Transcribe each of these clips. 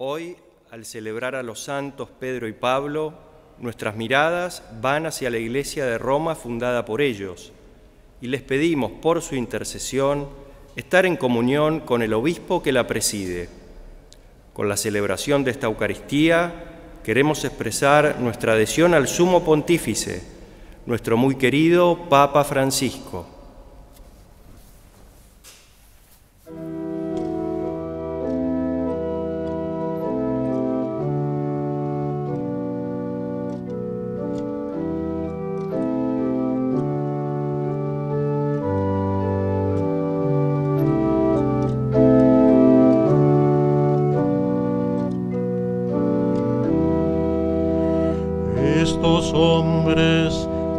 Hoy, al celebrar a los santos Pedro y Pablo, nuestras miradas van hacia la iglesia de Roma fundada por ellos y les pedimos por su intercesión estar en comunión con el obispo que la preside. Con la celebración de esta Eucaristía queremos expresar nuestra adhesión al sumo pontífice, nuestro muy querido Papa Francisco.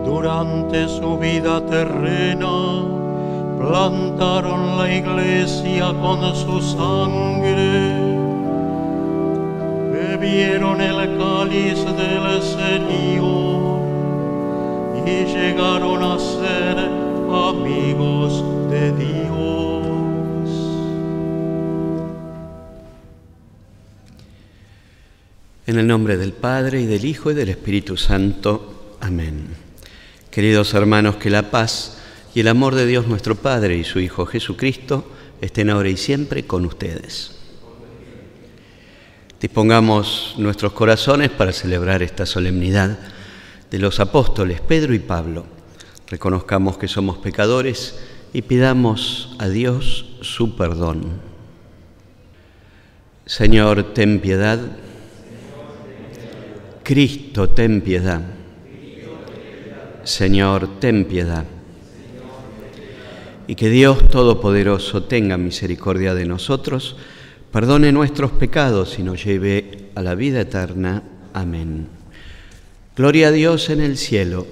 Durante su vida terrena plantaron la iglesia con su sangre, bebieron el cáliz del Señor y llegaron a ser amigos de Dios. En el nombre del Padre y del Hijo y del Espíritu Santo. Amén. Queridos hermanos, que la paz y el amor de Dios nuestro Padre y su Hijo Jesucristo estén ahora y siempre con ustedes. Dispongamos nuestros corazones para celebrar esta solemnidad de los apóstoles Pedro y Pablo. Reconozcamos que somos pecadores y pidamos a Dios su perdón. Señor, ten piedad. Cristo, ten piedad. Señor, ten piedad. Y que Dios Todopoderoso tenga misericordia de nosotros, perdone nuestros pecados y nos lleve a la vida eterna. Amén. Gloria a Dios en el cielo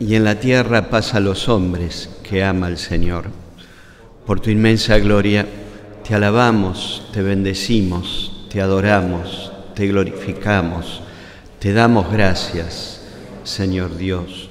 y en la tierra paz a los hombres que ama al Señor. Por tu inmensa gloria te alabamos, te bendecimos, te adoramos, te glorificamos te damos gracias, Señor Dios,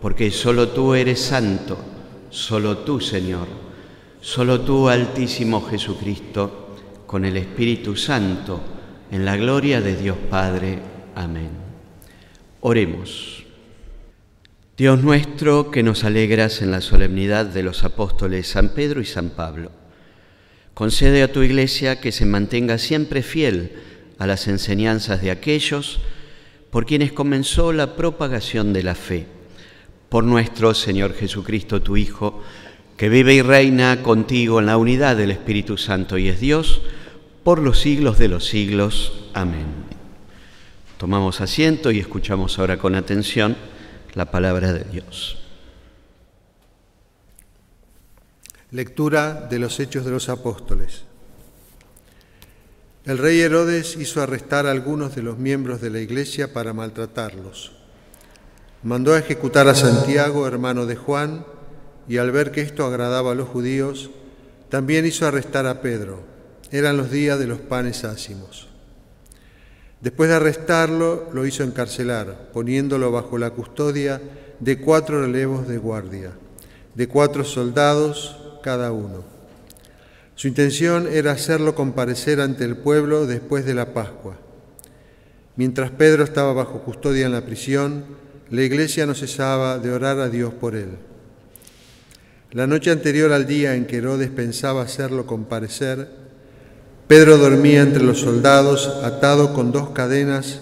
porque solo tú eres santo, solo tú, Señor, solo tú, Altísimo Jesucristo, con el Espíritu Santo, en la gloria de Dios Padre. Amén. Oremos. Dios nuestro, que nos alegras en la solemnidad de los apóstoles San Pedro y San Pablo, concede a tu iglesia que se mantenga siempre fiel a las enseñanzas de aquellos por quienes comenzó la propagación de la fe, por nuestro Señor Jesucristo, tu Hijo, que vive y reina contigo en la unidad del Espíritu Santo y es Dios, por los siglos de los siglos. Amén. Tomamos asiento y escuchamos ahora con atención la palabra de Dios. Lectura de los Hechos de los Apóstoles. El rey Herodes hizo arrestar a algunos de los miembros de la iglesia para maltratarlos. Mandó a ejecutar a Santiago, hermano de Juan, y al ver que esto agradaba a los judíos, también hizo arrestar a Pedro. Eran los días de los panes ácimos. Después de arrestarlo, lo hizo encarcelar, poniéndolo bajo la custodia de cuatro relevos de guardia, de cuatro soldados cada uno. Su intención era hacerlo comparecer ante el pueblo después de la Pascua. Mientras Pedro estaba bajo custodia en la prisión, la iglesia no cesaba de orar a Dios por él. La noche anterior al día en que Herodes pensaba hacerlo comparecer, Pedro dormía entre los soldados atado con dos cadenas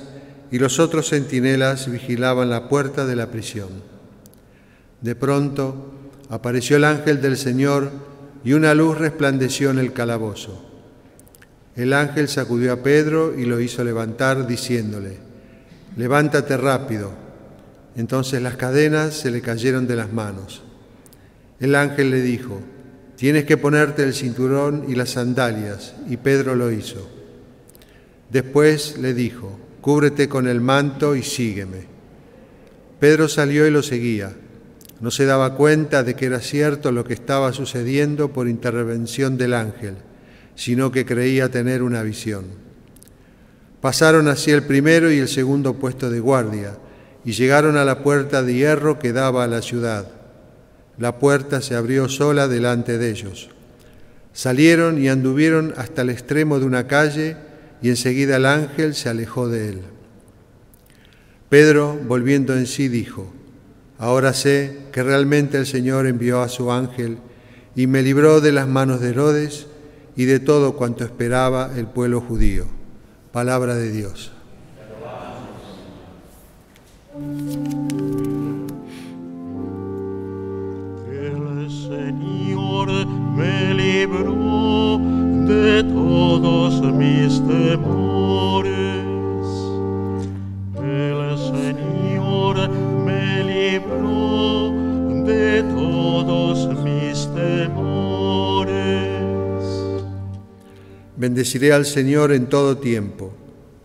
y los otros centinelas vigilaban la puerta de la prisión. De pronto apareció el ángel del Señor y una luz resplandeció en el calabozo. El ángel sacudió a Pedro y lo hizo levantar, diciéndole, levántate rápido. Entonces las cadenas se le cayeron de las manos. El ángel le dijo, tienes que ponerte el cinturón y las sandalias, y Pedro lo hizo. Después le dijo, cúbrete con el manto y sígueme. Pedro salió y lo seguía. No se daba cuenta de que era cierto lo que estaba sucediendo por intervención del ángel, sino que creía tener una visión. Pasaron así el primero y el segundo puesto de guardia y llegaron a la puerta de hierro que daba a la ciudad. La puerta se abrió sola delante de ellos. Salieron y anduvieron hasta el extremo de una calle y enseguida el ángel se alejó de él. Pedro, volviendo en sí, dijo, Ahora sé que realmente el Señor envió a su ángel y me libró de las manos de Herodes y de todo cuanto esperaba el pueblo judío. Palabra de Dios. El Señor me libró de todos mis temores. El Señor me libró de todos mis temores. Bendeciré al Señor en todo tiempo.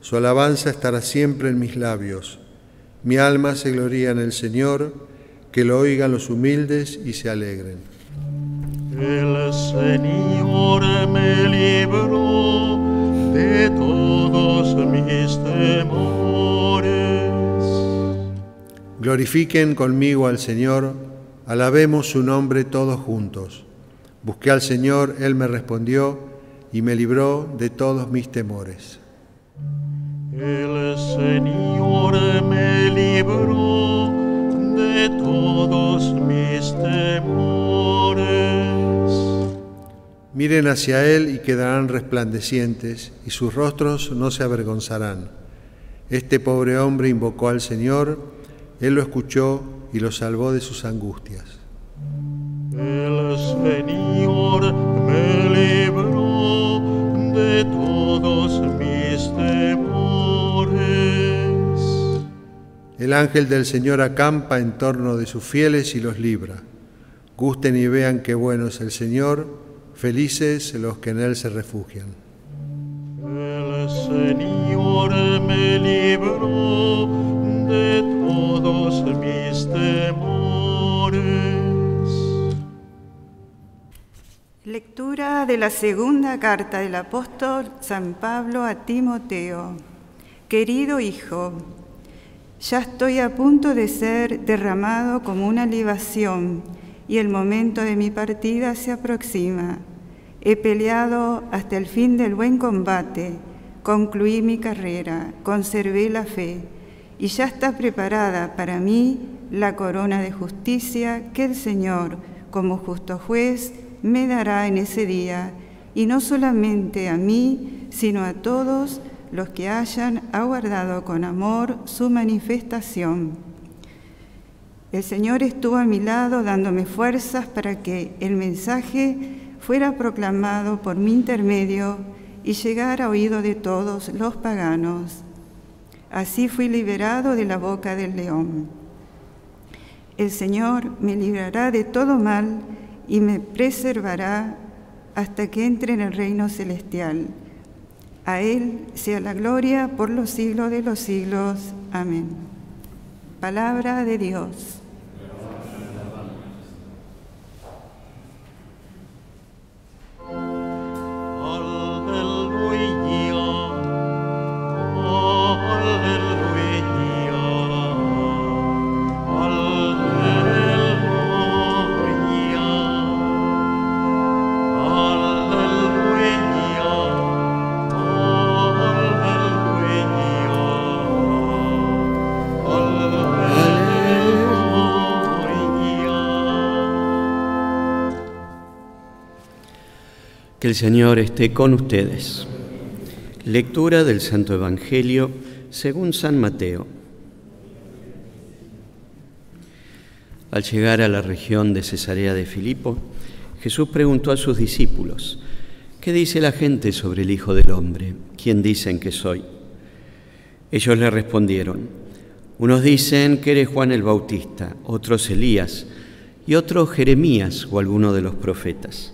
Su alabanza estará siempre en mis labios. Mi alma se gloría en el Señor, que lo oigan los humildes y se alegren. El Señor me libró de todos mis temores. Glorifiquen conmigo al Señor, alabemos su nombre todos juntos. Busqué al Señor, Él me respondió y me libró de todos mis temores. El Señor me libró de todos mis temores. Miren hacia Él y quedarán resplandecientes, y sus rostros no se avergonzarán. Este pobre hombre invocó al Señor, Él lo escuchó y lo salvó de sus angustias. El Señor El ángel del Señor acampa en torno de sus fieles y los libra. Gusten y vean qué bueno es el Señor, felices los que en Él se refugian. El Señor me libró de todos mis temores. Lectura de la segunda carta del apóstol San Pablo a Timoteo. Querido hijo, ya estoy a punto de ser derramado como una libación y el momento de mi partida se aproxima. He peleado hasta el fin del buen combate, concluí mi carrera, conservé la fe y ya está preparada para mí la corona de justicia que el Señor, como justo juez, me dará en ese día, y no solamente a mí, sino a todos los que hayan aguardado con amor su manifestación. El Señor estuvo a mi lado dándome fuerzas para que el mensaje fuera proclamado por mi intermedio y llegara a oído de todos los paganos. Así fui liberado de la boca del león. El Señor me librará de todo mal y me preservará hasta que entre en el reino celestial. A Él sea la gloria por los siglos de los siglos. Amén. Palabra de Dios. Que el Señor esté con ustedes. Lectura del Santo Evangelio según San Mateo. Al llegar a la región de Cesarea de Filipo, Jesús preguntó a sus discípulos, ¿qué dice la gente sobre el Hijo del Hombre? ¿Quién dicen que soy? Ellos le respondieron, unos dicen que eres Juan el Bautista, otros Elías y otros Jeremías o alguno de los profetas.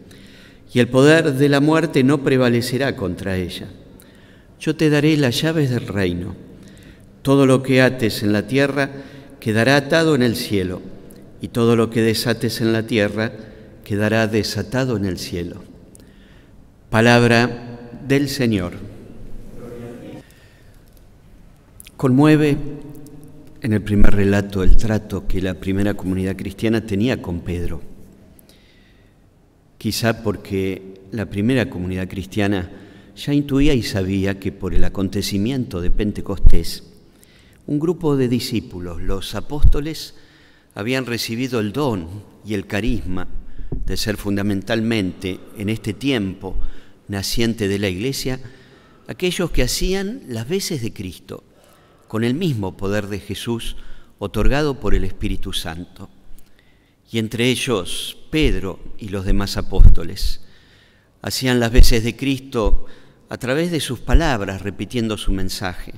y el poder de la muerte no prevalecerá contra ella. Yo te daré las llaves del reino. Todo lo que ates en la tierra quedará atado en el cielo, y todo lo que desates en la tierra quedará desatado en el cielo. Palabra del Señor. Conmueve en el primer relato el trato que la primera comunidad cristiana tenía con Pedro. Quizá porque la primera comunidad cristiana ya intuía y sabía que por el acontecimiento de Pentecostés, un grupo de discípulos, los apóstoles, habían recibido el don y el carisma de ser fundamentalmente en este tiempo naciente de la Iglesia, aquellos que hacían las veces de Cristo, con el mismo poder de Jesús otorgado por el Espíritu Santo. Y entre ellos Pedro y los demás apóstoles hacían las veces de Cristo a través de sus palabras, repitiendo su mensaje,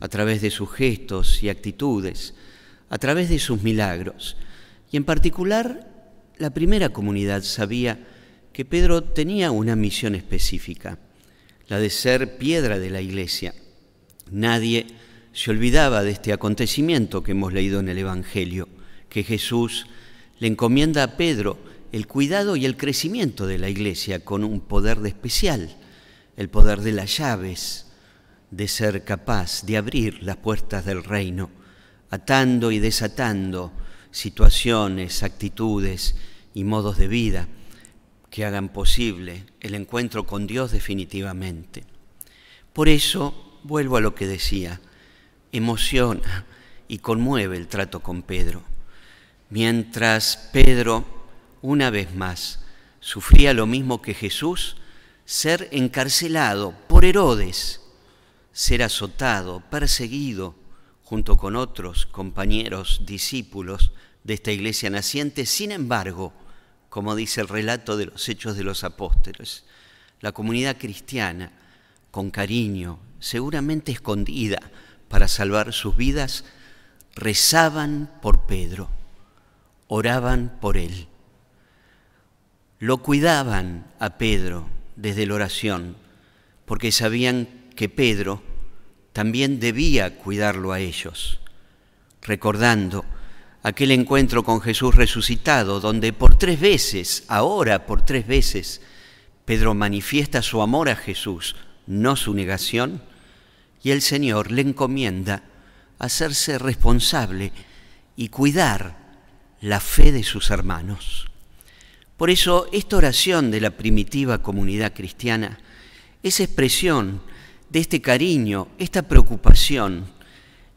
a través de sus gestos y actitudes, a través de sus milagros. Y en particular, la primera comunidad sabía que Pedro tenía una misión específica, la de ser piedra de la iglesia. Nadie se olvidaba de este acontecimiento que hemos leído en el Evangelio, que Jesús le encomienda a Pedro el cuidado y el crecimiento de la iglesia con un poder de especial, el poder de las llaves, de ser capaz de abrir las puertas del reino, atando y desatando situaciones, actitudes y modos de vida que hagan posible el encuentro con Dios definitivamente. Por eso, vuelvo a lo que decía, emociona y conmueve el trato con Pedro. Mientras Pedro, una vez más, sufría lo mismo que Jesús, ser encarcelado por Herodes, ser azotado, perseguido, junto con otros compañeros, discípulos de esta iglesia naciente, sin embargo, como dice el relato de los hechos de los apóstoles. La comunidad cristiana, con cariño, seguramente escondida para salvar sus vidas, rezaban por Pedro, oraban por él. Lo cuidaban a Pedro desde la oración, porque sabían que Pedro también debía cuidarlo a ellos, recordando aquel encuentro con Jesús resucitado, donde por tres veces, ahora por tres veces, Pedro manifiesta su amor a Jesús, no su negación, y el Señor le encomienda hacerse responsable y cuidar la fe de sus hermanos. Por eso esta oración de la primitiva comunidad cristiana es expresión de este cariño, esta preocupación,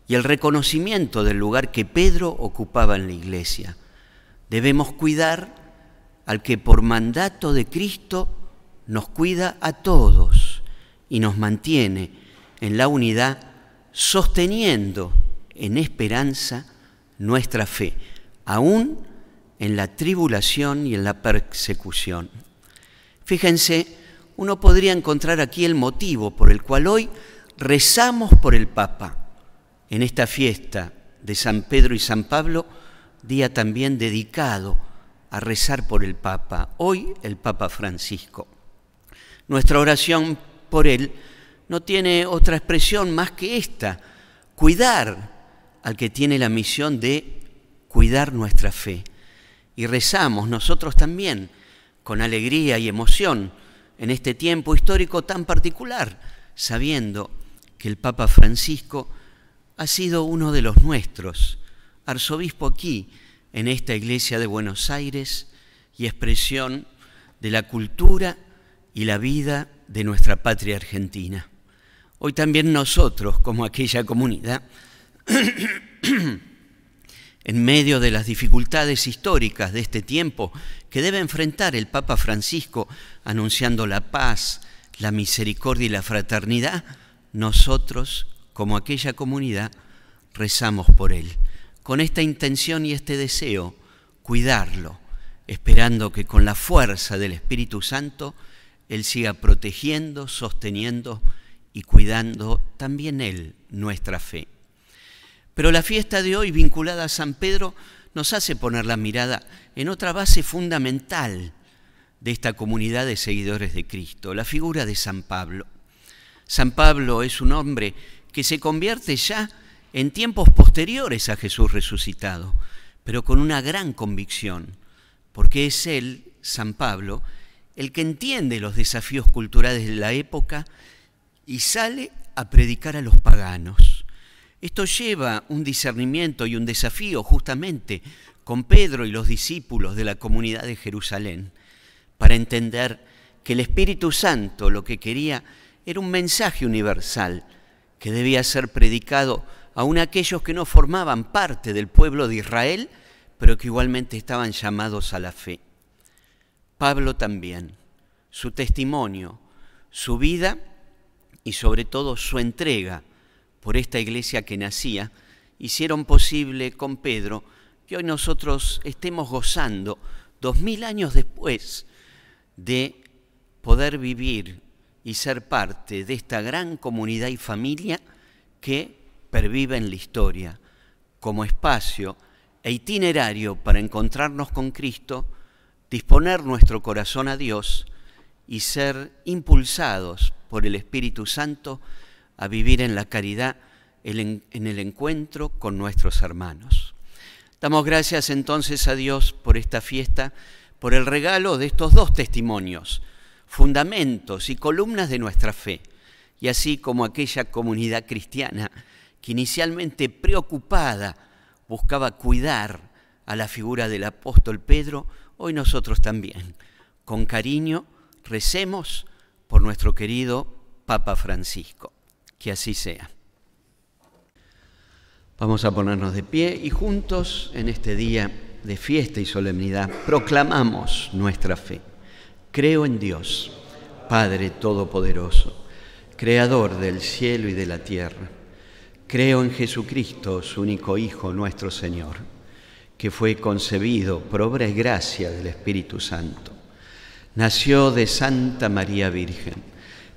y el reconocimiento del lugar que Pedro ocupaba en la iglesia. Debemos cuidar al que por mandato de Cristo nos cuida a todos y nos mantiene en la unidad, sosteniendo en esperanza nuestra fe, aún en la tribulación y en la persecución. Fíjense, uno podría encontrar aquí el motivo por el cual hoy rezamos por el Papa en esta fiesta de San Pedro y San Pablo, día también dedicado a rezar por el Papa, hoy el Papa Francisco. Nuestra oración por él no tiene otra expresión más que esta, cuidar al que tiene la misión de cuidar nuestra fe. Y rezamos nosotros también con alegría y emoción en este tiempo histórico tan particular, sabiendo que el Papa Francisco ha sido uno de los nuestros, arzobispo aquí, en esta iglesia de Buenos Aires, y expresión de la cultura y la vida de nuestra patria argentina. Hoy también nosotros, como aquella comunidad, en medio de las dificultades históricas de este tiempo que debe enfrentar el Papa Francisco anunciando la paz, la misericordia y la fraternidad, nosotros como aquella comunidad, rezamos por él, con esta intención y este deseo, cuidarlo, esperando que con la fuerza del Espíritu Santo Él siga protegiendo, sosteniendo y cuidando también Él nuestra fe. Pero la fiesta de hoy vinculada a San Pedro nos hace poner la mirada en otra base fundamental de esta comunidad de seguidores de Cristo, la figura de San Pablo. San Pablo es un hombre que se convierte ya en tiempos posteriores a Jesús resucitado, pero con una gran convicción, porque es él, San Pablo, el que entiende los desafíos culturales de la época y sale a predicar a los paganos. Esto lleva un discernimiento y un desafío justamente con Pedro y los discípulos de la comunidad de Jerusalén, para entender que el Espíritu Santo lo que quería era un mensaje universal que debía ser predicado aun aquellos que no formaban parte del pueblo de Israel, pero que igualmente estaban llamados a la fe. Pablo también, su testimonio, su vida y sobre todo su entrega por esta iglesia que nacía, hicieron posible con Pedro que hoy nosotros estemos gozando, dos mil años después, de poder vivir y ser parte de esta gran comunidad y familia que pervive en la historia como espacio e itinerario para encontrarnos con Cristo, disponer nuestro corazón a Dios y ser impulsados por el Espíritu Santo a vivir en la caridad, en el encuentro con nuestros hermanos. Damos gracias entonces a Dios por esta fiesta, por el regalo de estos dos testimonios, fundamentos y columnas de nuestra fe, y así como aquella comunidad cristiana que inicialmente preocupada buscaba cuidar a la figura del apóstol Pedro, hoy nosotros también, con cariño, recemos por nuestro querido Papa Francisco. Que así sea. Vamos a ponernos de pie y juntos en este día de fiesta y solemnidad proclamamos nuestra fe. Creo en Dios, Padre Todopoderoso, Creador del cielo y de la tierra Creo en Jesucristo, su único Hijo, nuestro Señor, que fue concebido por obra y gracia del Espíritu Santo. Nació de Santa María Virgen,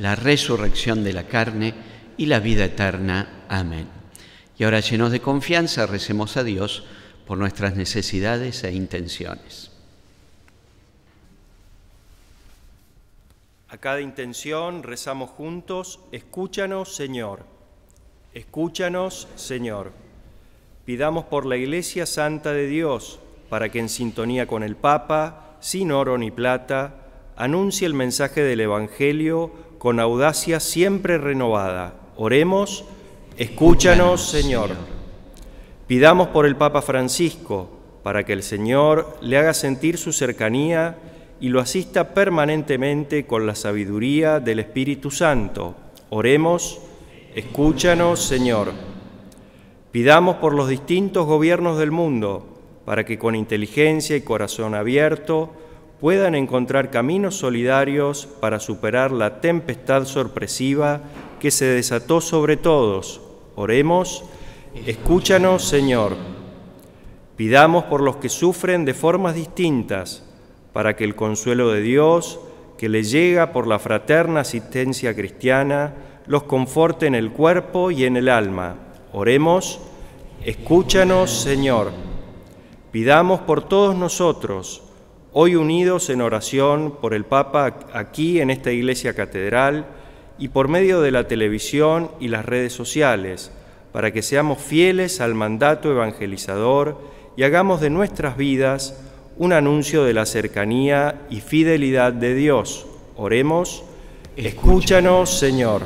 la resurrección de la carne y la vida eterna. Amén. Y ahora llenos de confianza, recemos a Dios por nuestras necesidades e intenciones. A cada intención rezamos juntos, escúchanos Señor. Escúchanos, Señor. Pidamos por la Iglesia Santa de Dios, para que en sintonía con el Papa, sin oro ni plata, anuncie el mensaje del Evangelio con audacia siempre renovada. Oremos, escúchanos, Señor. Pidamos por el Papa Francisco, para que el Señor le haga sentir su cercanía y lo asista permanentemente con la sabiduría del Espíritu Santo. Oremos, Escúchanos, Señor. Pidamos por los distintos gobiernos del mundo, para que con inteligencia y corazón abierto puedan encontrar caminos solidarios para superar la tempestad sorpresiva que se desató sobre todos. Oremos, escúchanos, Señor. Pidamos por los que sufren de formas distintas, para que el consuelo de Dios, que les llega por la fraterna asistencia cristiana, los conforte en el cuerpo y en el alma. Oremos, escúchanos Señor. Pidamos por todos nosotros, hoy unidos en oración por el Papa aquí en esta iglesia catedral y por medio de la televisión y las redes sociales, para que seamos fieles al mandato evangelizador y hagamos de nuestras vidas un anuncio de la cercanía y fidelidad de Dios. Oremos, escúchanos Señor.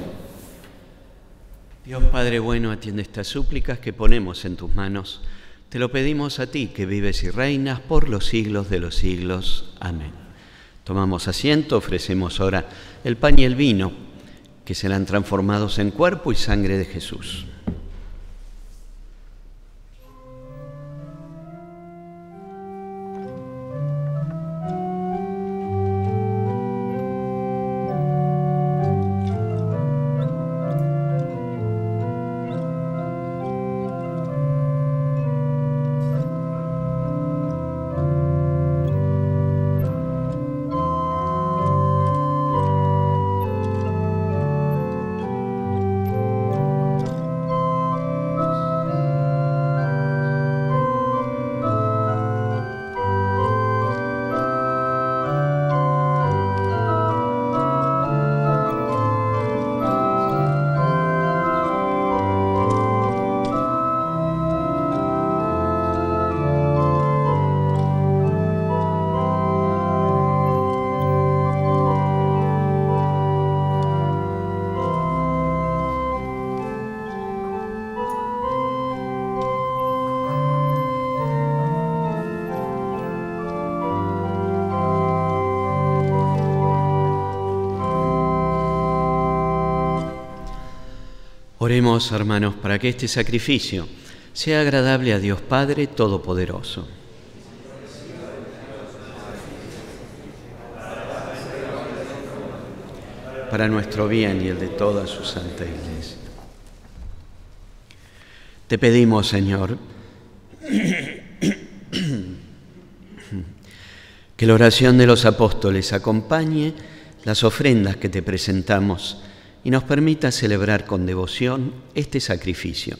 Dios Padre bueno, atiende estas súplicas que ponemos en tus manos. Te lo pedimos a ti, que vives y reinas por los siglos de los siglos. Amén. Tomamos asiento, ofrecemos ahora el pan y el vino, que serán transformados en cuerpo y sangre de Jesús. Oremos, hermanos, para que este sacrificio sea agradable a Dios Padre Todopoderoso. Para nuestro bien y el de toda su santa iglesia. Te pedimos, Señor, que la oración de los apóstoles acompañe las ofrendas que te presentamos y nos permita celebrar con devoción este sacrificio.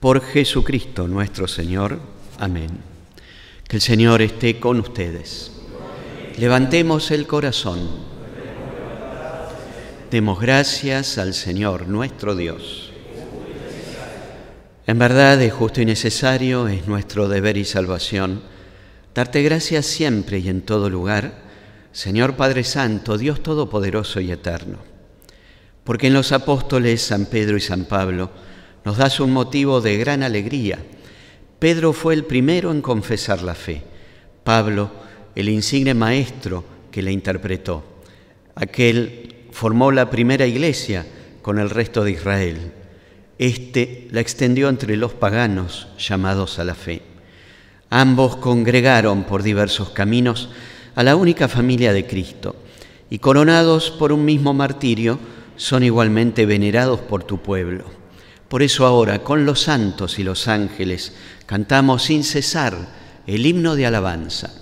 Por Jesucristo nuestro Señor. Amén. Que el Señor esté con ustedes. Levantemos el corazón. Demos gracias al Señor nuestro Dios. En verdad es justo y necesario, es nuestro deber y salvación, darte gracias siempre y en todo lugar, Señor Padre Santo, Dios Todopoderoso y Eterno porque en los apóstoles San Pedro y San Pablo nos das un motivo de gran alegría. Pedro fue el primero en confesar la fe, Pablo el insigne maestro que la interpretó. Aquel formó la primera iglesia con el resto de Israel. Este la extendió entre los paganos llamados a la fe. Ambos congregaron por diversos caminos a la única familia de Cristo y coronados por un mismo martirio, son igualmente venerados por tu pueblo. Por eso ahora, con los santos y los ángeles, cantamos sin cesar el himno de alabanza.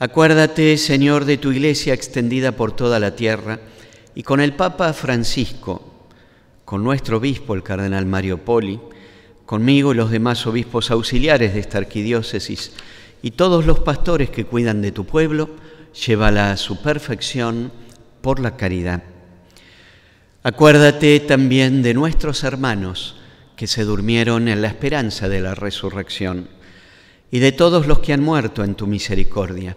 Acuérdate, Señor, de tu iglesia extendida por toda la tierra y con el Papa Francisco, con nuestro obispo, el cardenal Mario Poli, conmigo y los demás obispos auxiliares de esta arquidiócesis y todos los pastores que cuidan de tu pueblo, llévala a su perfección por la caridad. Acuérdate también de nuestros hermanos, que se durmieron en la esperanza de la resurrección, y de todos los que han muerto en tu misericordia.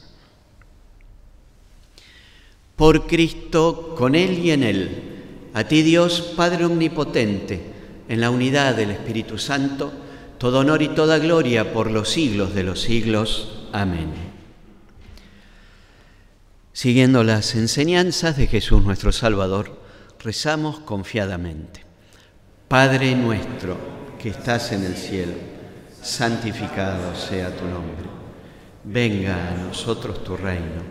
Por Cristo, con Él y en Él, a ti Dios Padre Omnipotente, en la unidad del Espíritu Santo, todo honor y toda gloria por los siglos de los siglos. Amén. Siguiendo las enseñanzas de Jesús nuestro Salvador, rezamos confiadamente. Padre nuestro que estás en el cielo, santificado sea tu nombre. Venga a nosotros tu reino.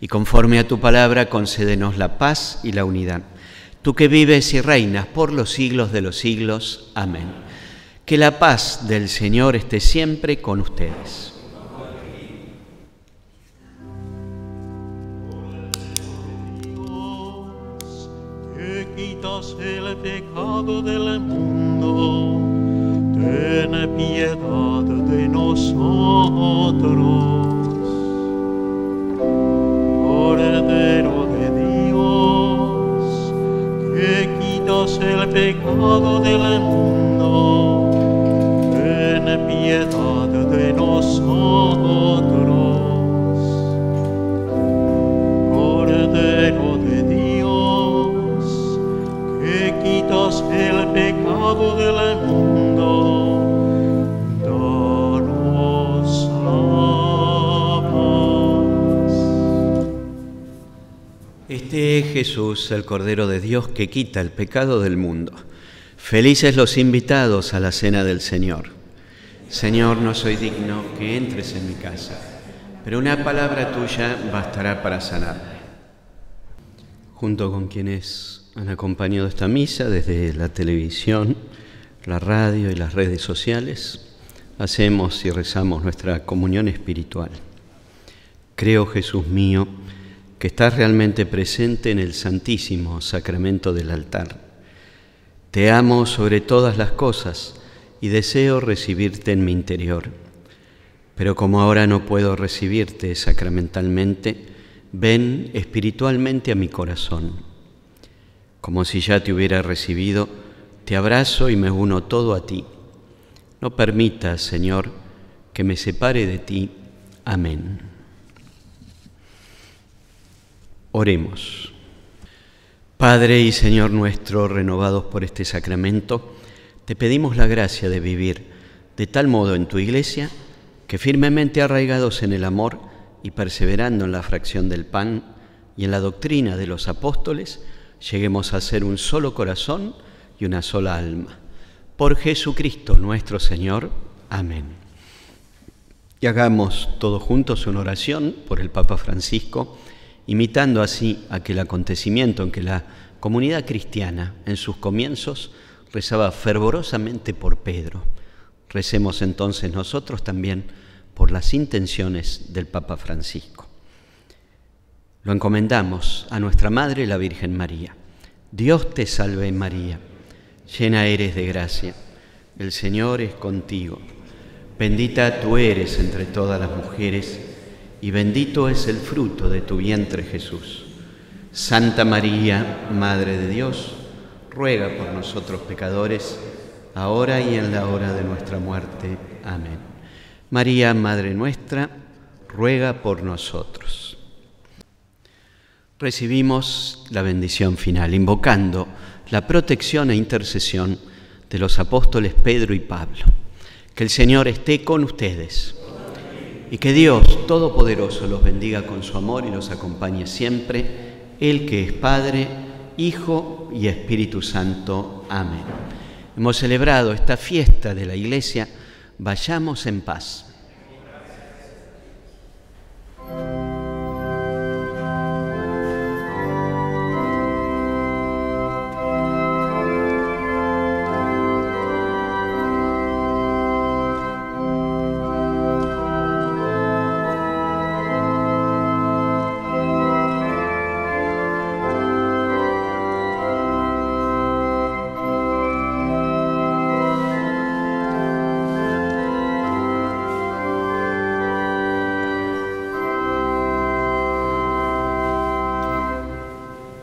y conforme a tu palabra concédenos la paz y la unidad. Tú que vives y reinas por los siglos de los siglos. Amén. Que la paz del Señor esté siempre con ustedes. que quitas el pecado del mundo, ten piedad de nosotros. Cordero de Dios, que quitas el pecado del mundo, Es Jesús, el Cordero de Dios, que quita el pecado del mundo. Felices los invitados a la cena del Señor. Señor, no soy digno que entres en mi casa, pero una palabra tuya bastará para sanarme. Junto con quienes han acompañado esta misa desde la televisión, la radio y las redes sociales, hacemos y rezamos nuestra comunión espiritual. Creo, Jesús mío, que estás realmente presente en el santísimo sacramento del altar. Te amo sobre todas las cosas y deseo recibirte en mi interior. Pero como ahora no puedo recibirte sacramentalmente, ven espiritualmente a mi corazón. Como si ya te hubiera recibido, te abrazo y me uno todo a ti. No permitas, Señor, que me separe de ti. Amén. Oremos. Padre y Señor nuestro, renovados por este sacramento, te pedimos la gracia de vivir de tal modo en tu iglesia que firmemente arraigados en el amor y perseverando en la fracción del pan y en la doctrina de los apóstoles, lleguemos a ser un solo corazón y una sola alma. Por Jesucristo nuestro Señor. Amén. Y hagamos todos juntos una oración por el Papa Francisco imitando así aquel acontecimiento en que la comunidad cristiana en sus comienzos rezaba fervorosamente por Pedro. Recemos entonces nosotros también por las intenciones del Papa Francisco. Lo encomendamos a nuestra Madre la Virgen María. Dios te salve María, llena eres de gracia, el Señor es contigo, bendita tú eres entre todas las mujeres, y bendito es el fruto de tu vientre Jesús. Santa María, Madre de Dios, ruega por nosotros pecadores, ahora y en la hora de nuestra muerte. Amén. María, Madre nuestra, ruega por nosotros. Recibimos la bendición final, invocando la protección e intercesión de los apóstoles Pedro y Pablo. Que el Señor esté con ustedes y que Dios Todopoderoso los bendiga con su amor y los acompañe siempre, el que es Padre, Hijo y Espíritu Santo. Amén. Hemos celebrado esta fiesta de la Iglesia, vayamos en paz.